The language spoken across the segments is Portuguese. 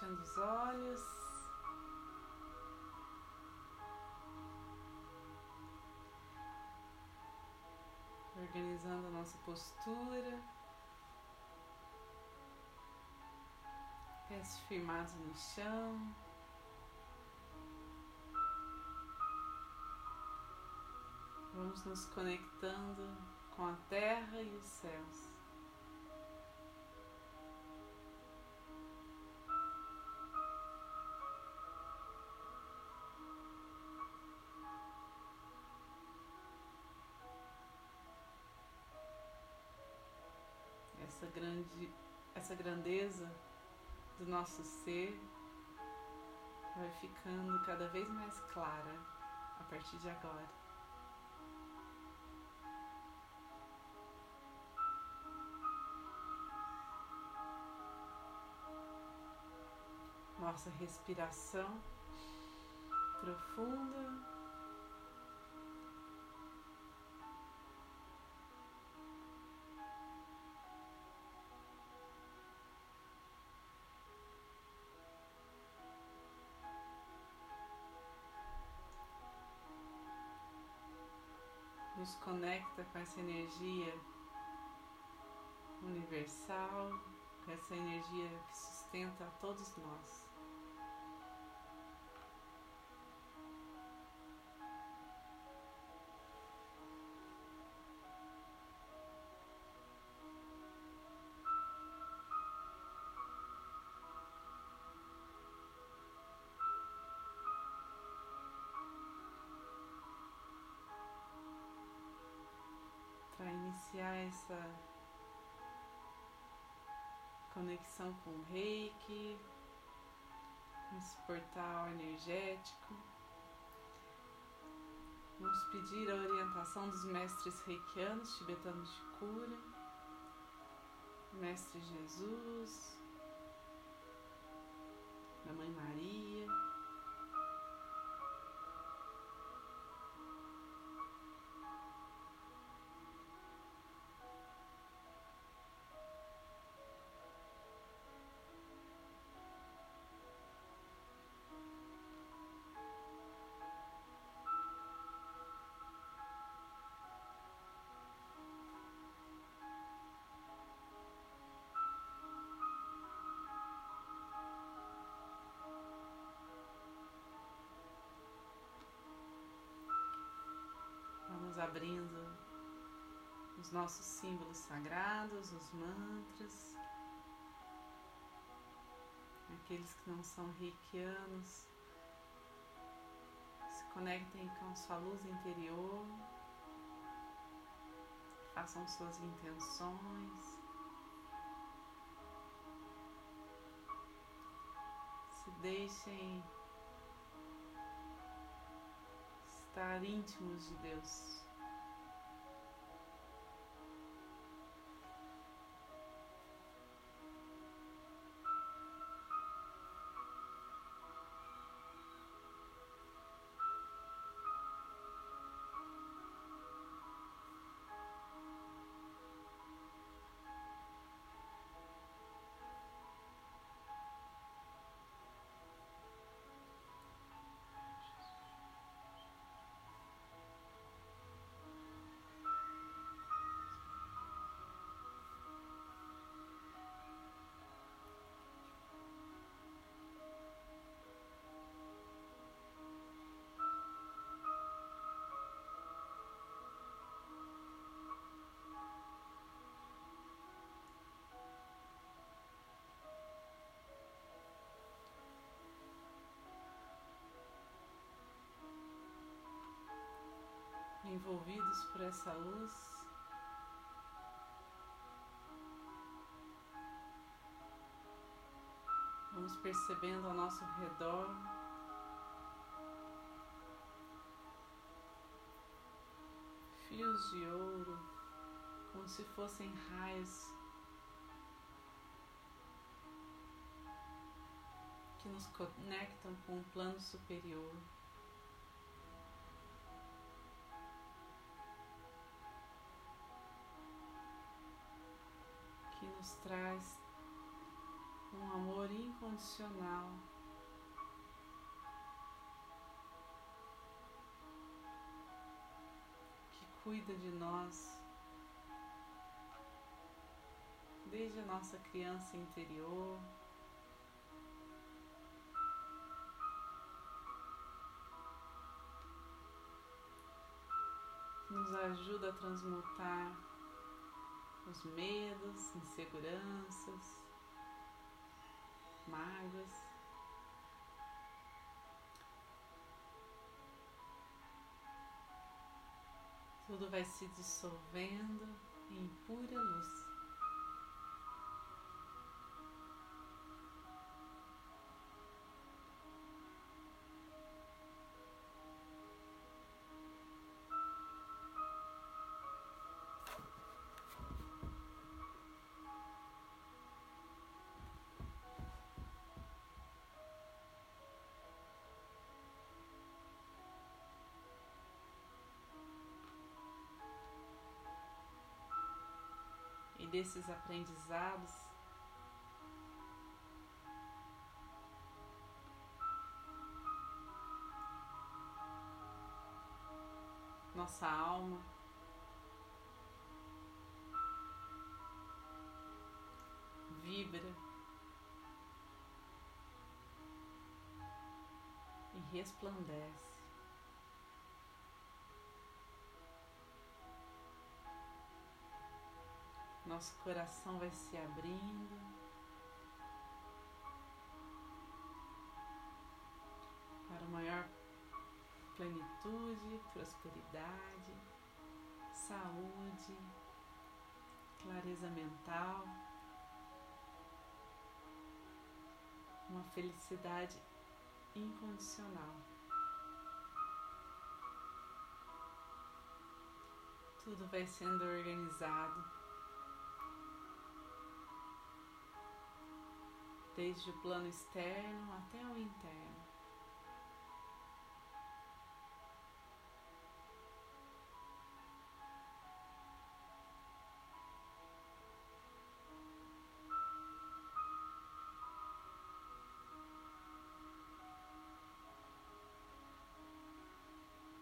Fechando os olhos. Organizando a nossa postura. Pés firmados no chão. Vamos nos conectando com a terra e os céus. Grande, essa grandeza do nosso ser vai ficando cada vez mais clara a partir de agora. nossa respiração profunda. Nos conecta com essa energia universal, com essa energia que sustenta a todos nós. Para iniciar essa conexão com o reiki, com esse portal energético. Vamos pedir a orientação dos mestres reikianos tibetanos de cura, Mestre Jesus, da Mãe Maria. Abrindo os nossos símbolos sagrados, os mantras. Aqueles que não são reikianos, se conectem com sua luz interior, façam suas intenções. Se deixem estar íntimos de Deus. Envolvidos por essa luz. Vamos percebendo ao nosso redor fios de ouro, como se fossem raios que nos conectam com o plano superior. Nos traz um amor incondicional. que Cuida de nós desde a nossa criança interior. Nos ajuda a transmutar os medos, inseguranças, mágoas. Tudo vai se dissolvendo em pura luz. Desses aprendizados. Nossa alma vibra e resplandece. Nosso coração vai se abrindo. Para maior plenitude, prosperidade, saúde, clareza mental, uma felicidade incondicional. Tudo vai sendo organizado desde o plano externo até o interno.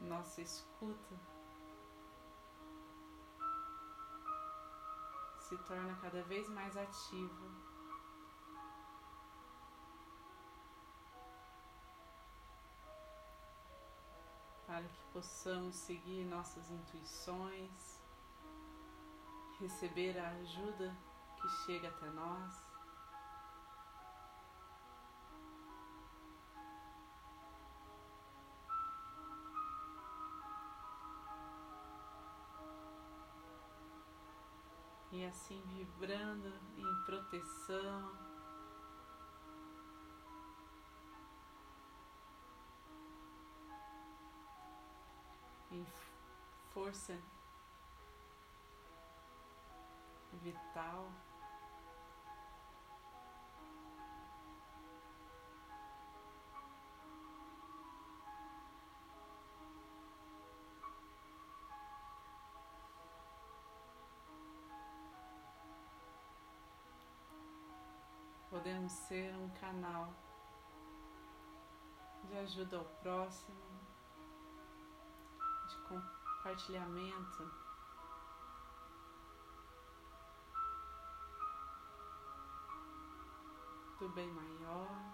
Nossa escuta se torna cada vez mais ativa. Para que possamos seguir nossas intuições, receber a ajuda que chega até nós. E assim vibrando em proteção, força vital. Podemos ser um canal de ajuda ao próximo, compartilhamento. Do bem maior.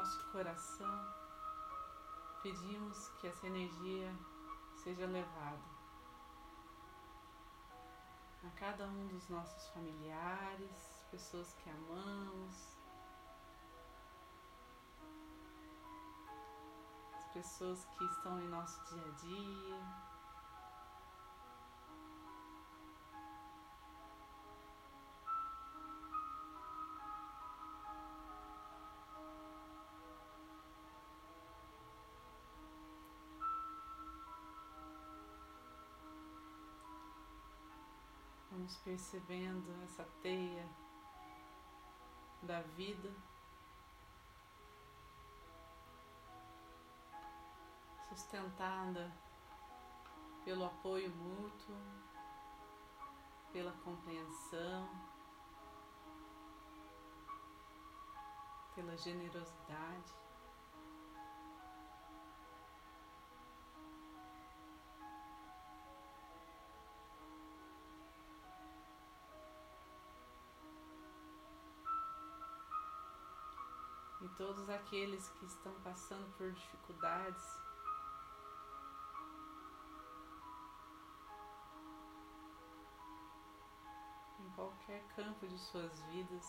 Nosso coração, pedimos que essa energia seja levada a cada um dos nossos familiares, pessoas que amamos, as pessoas que estão em nosso dia a dia. Vamos percebendo essa teia da vida sustentada pelo apoio mútuo, pela compreensão, pela generosidade. Todos aqueles que estão passando por dificuldades, em qualquer campo de suas vidas,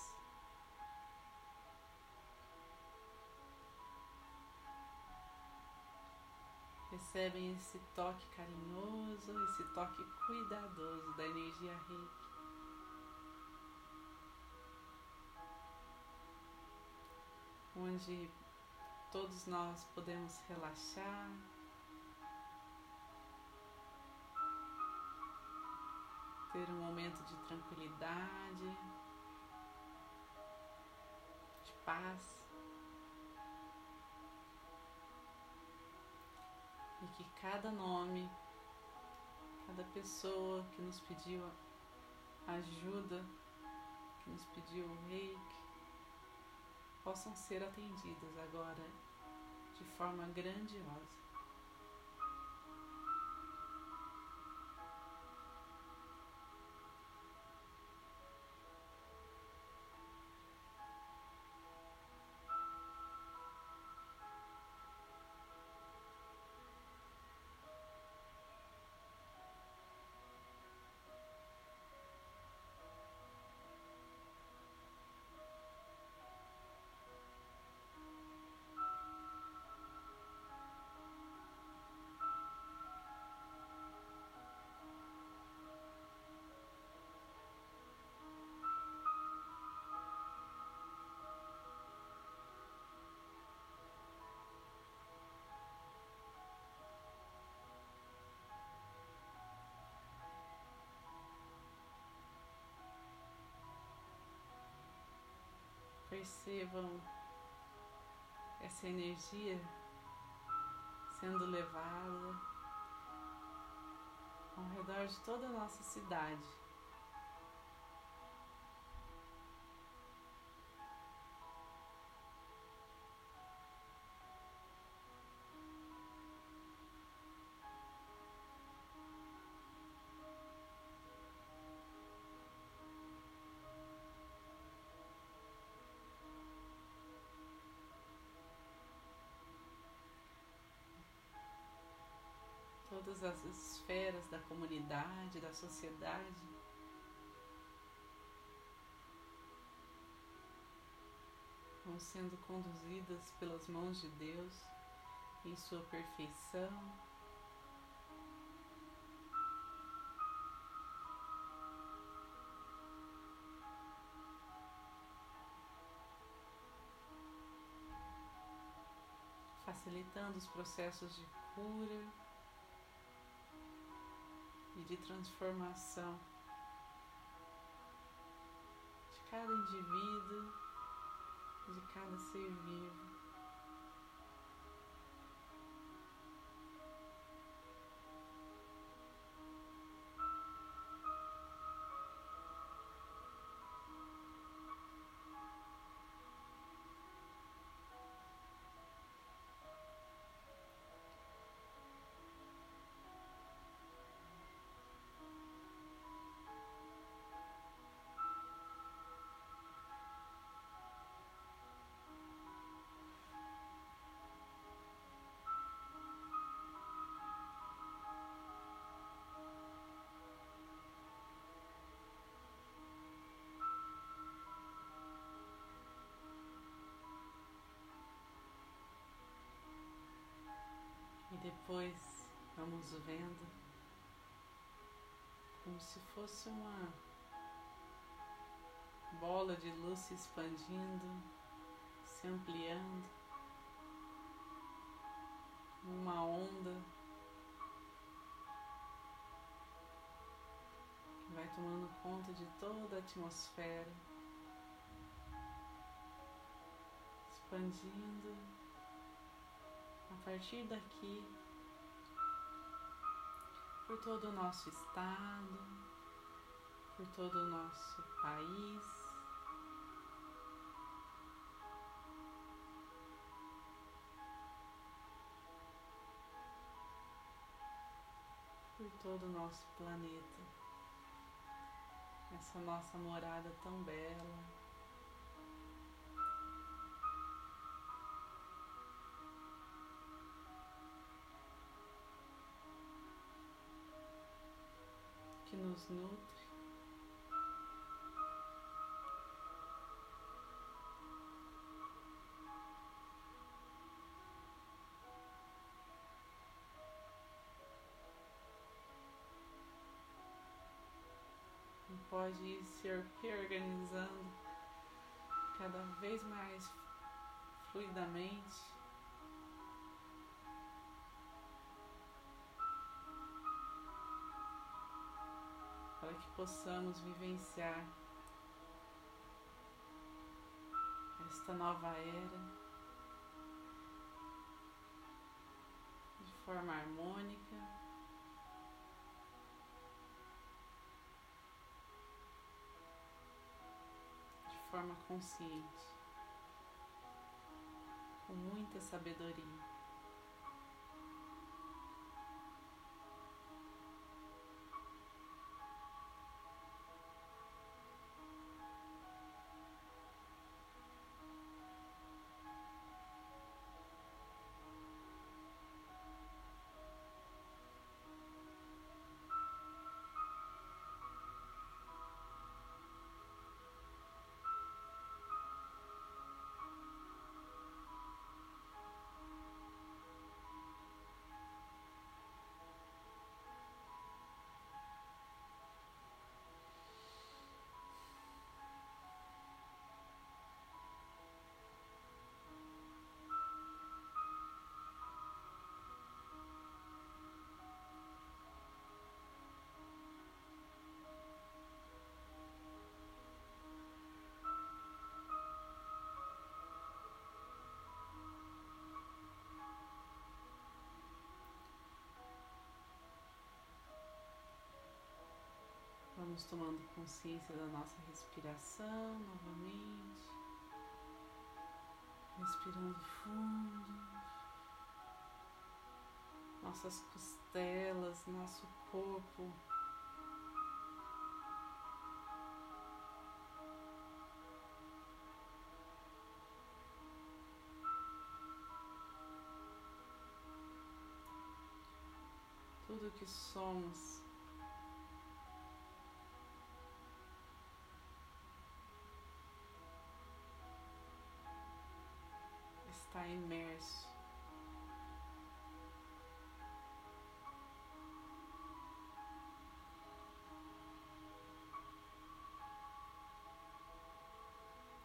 recebem esse toque carinhoso, esse toque cuidadoso da energia reiki. Onde todos nós podemos relaxar, ter um momento de tranquilidade, de paz. e que cada nome, cada pessoa que nos pediu ajuda, que nos pediu o reiki, possam ser atendidas agora de forma grandiosa. Percebam essa energia sendo levada ao redor de toda a nossa cidade. Todas as esferas da comunidade, da sociedade. Vão sendo conduzidas pelas mãos de Deus em sua perfeição. Facilitando os processos de cura e de transformação de cada indivíduo, de cada ser vivo. Depois vamos vendo. Como se fosse uma bola de luz se expandindo, se ampliando, uma onda que vai tomando conta de toda a atmosfera, expandindo. A partir daqui por todo o nosso estado, por todo o nosso país. por todo o nosso planeta, essa nossa morada tão bela. Nos nutre. pode ir se reorganizando cada vez mais fluidamente. Para que possamos vivenciar esta nova era de forma harmônica. forma consciente, com muita sabedoria. Vamos tomando consciência da nossa respiração novamente. Respirando fundo. Nossas costelas, nosso corpo. Tudo que somos está imerso.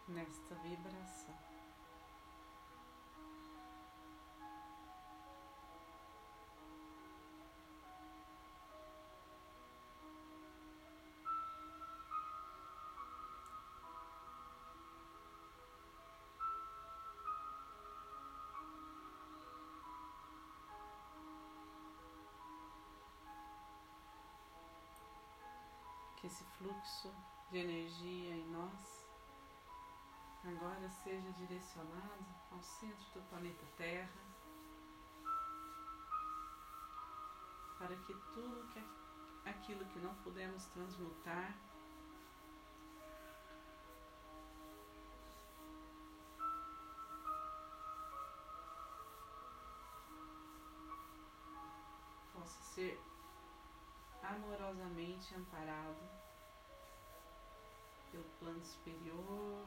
Nesta vibração. Esse fluxo de energia em nós agora seja direcionado ao centro do planeta Terra, para que tudo que aquilo que não pudemos transmutar possa ser amorosamente amparado pelo plano superior,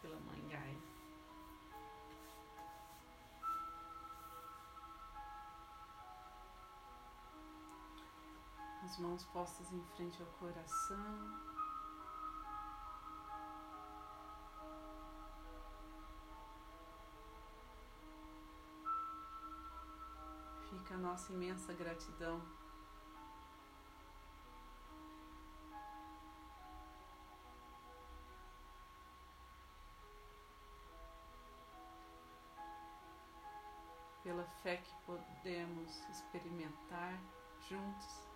pela Mãe Gaia. As mãos postas em frente ao coração. Fica a nossa imensa gratidão fé que podemos experimentar juntos.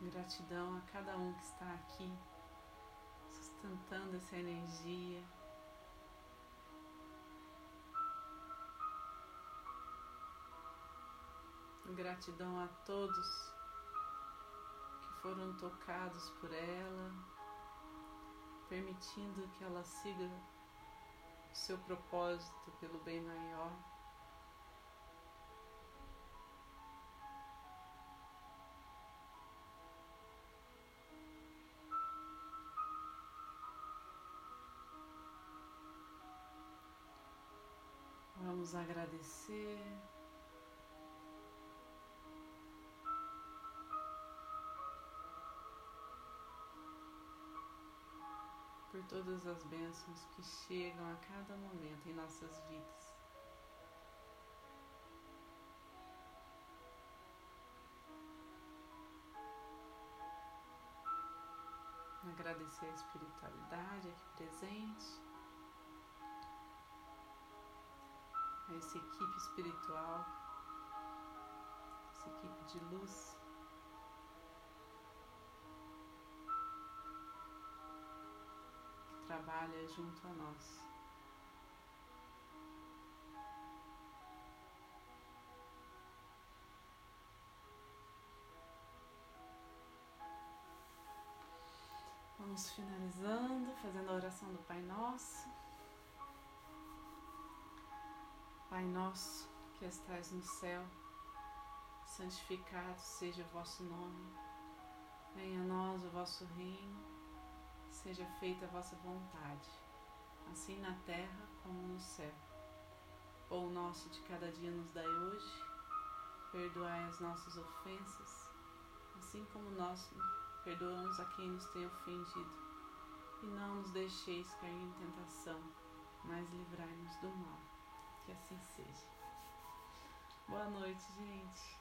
Gratidão a cada um que está aqui, sustentando essa energia. Gratidão a todos foram tocados por ela, permitindo que ela siga o seu propósito pelo bem maior. Vamos agradecer. Por todas as bênçãos que chegam a cada momento em nossas vidas. Agradecer a espiritualidade aqui presente. a essa equipe espiritual, essa equipe de luz. Trabalha junto a nós. Vamos finalizando, fazendo a oração do Pai Nosso. Pai nosso que estais no céu, santificado seja o vosso nome. Venha a nós o vosso reino, seja feita a vossa vontade, assim na terra como no céu. Pão nosso de cada dia nos dai hoje, perdoai as nossas ofensas, assim como nós perdoamos a quem nos tem ofendido. E não nos deixeis cair em tentação, mas livrai-nos do mal. Que assim seja. Boa noite, gente.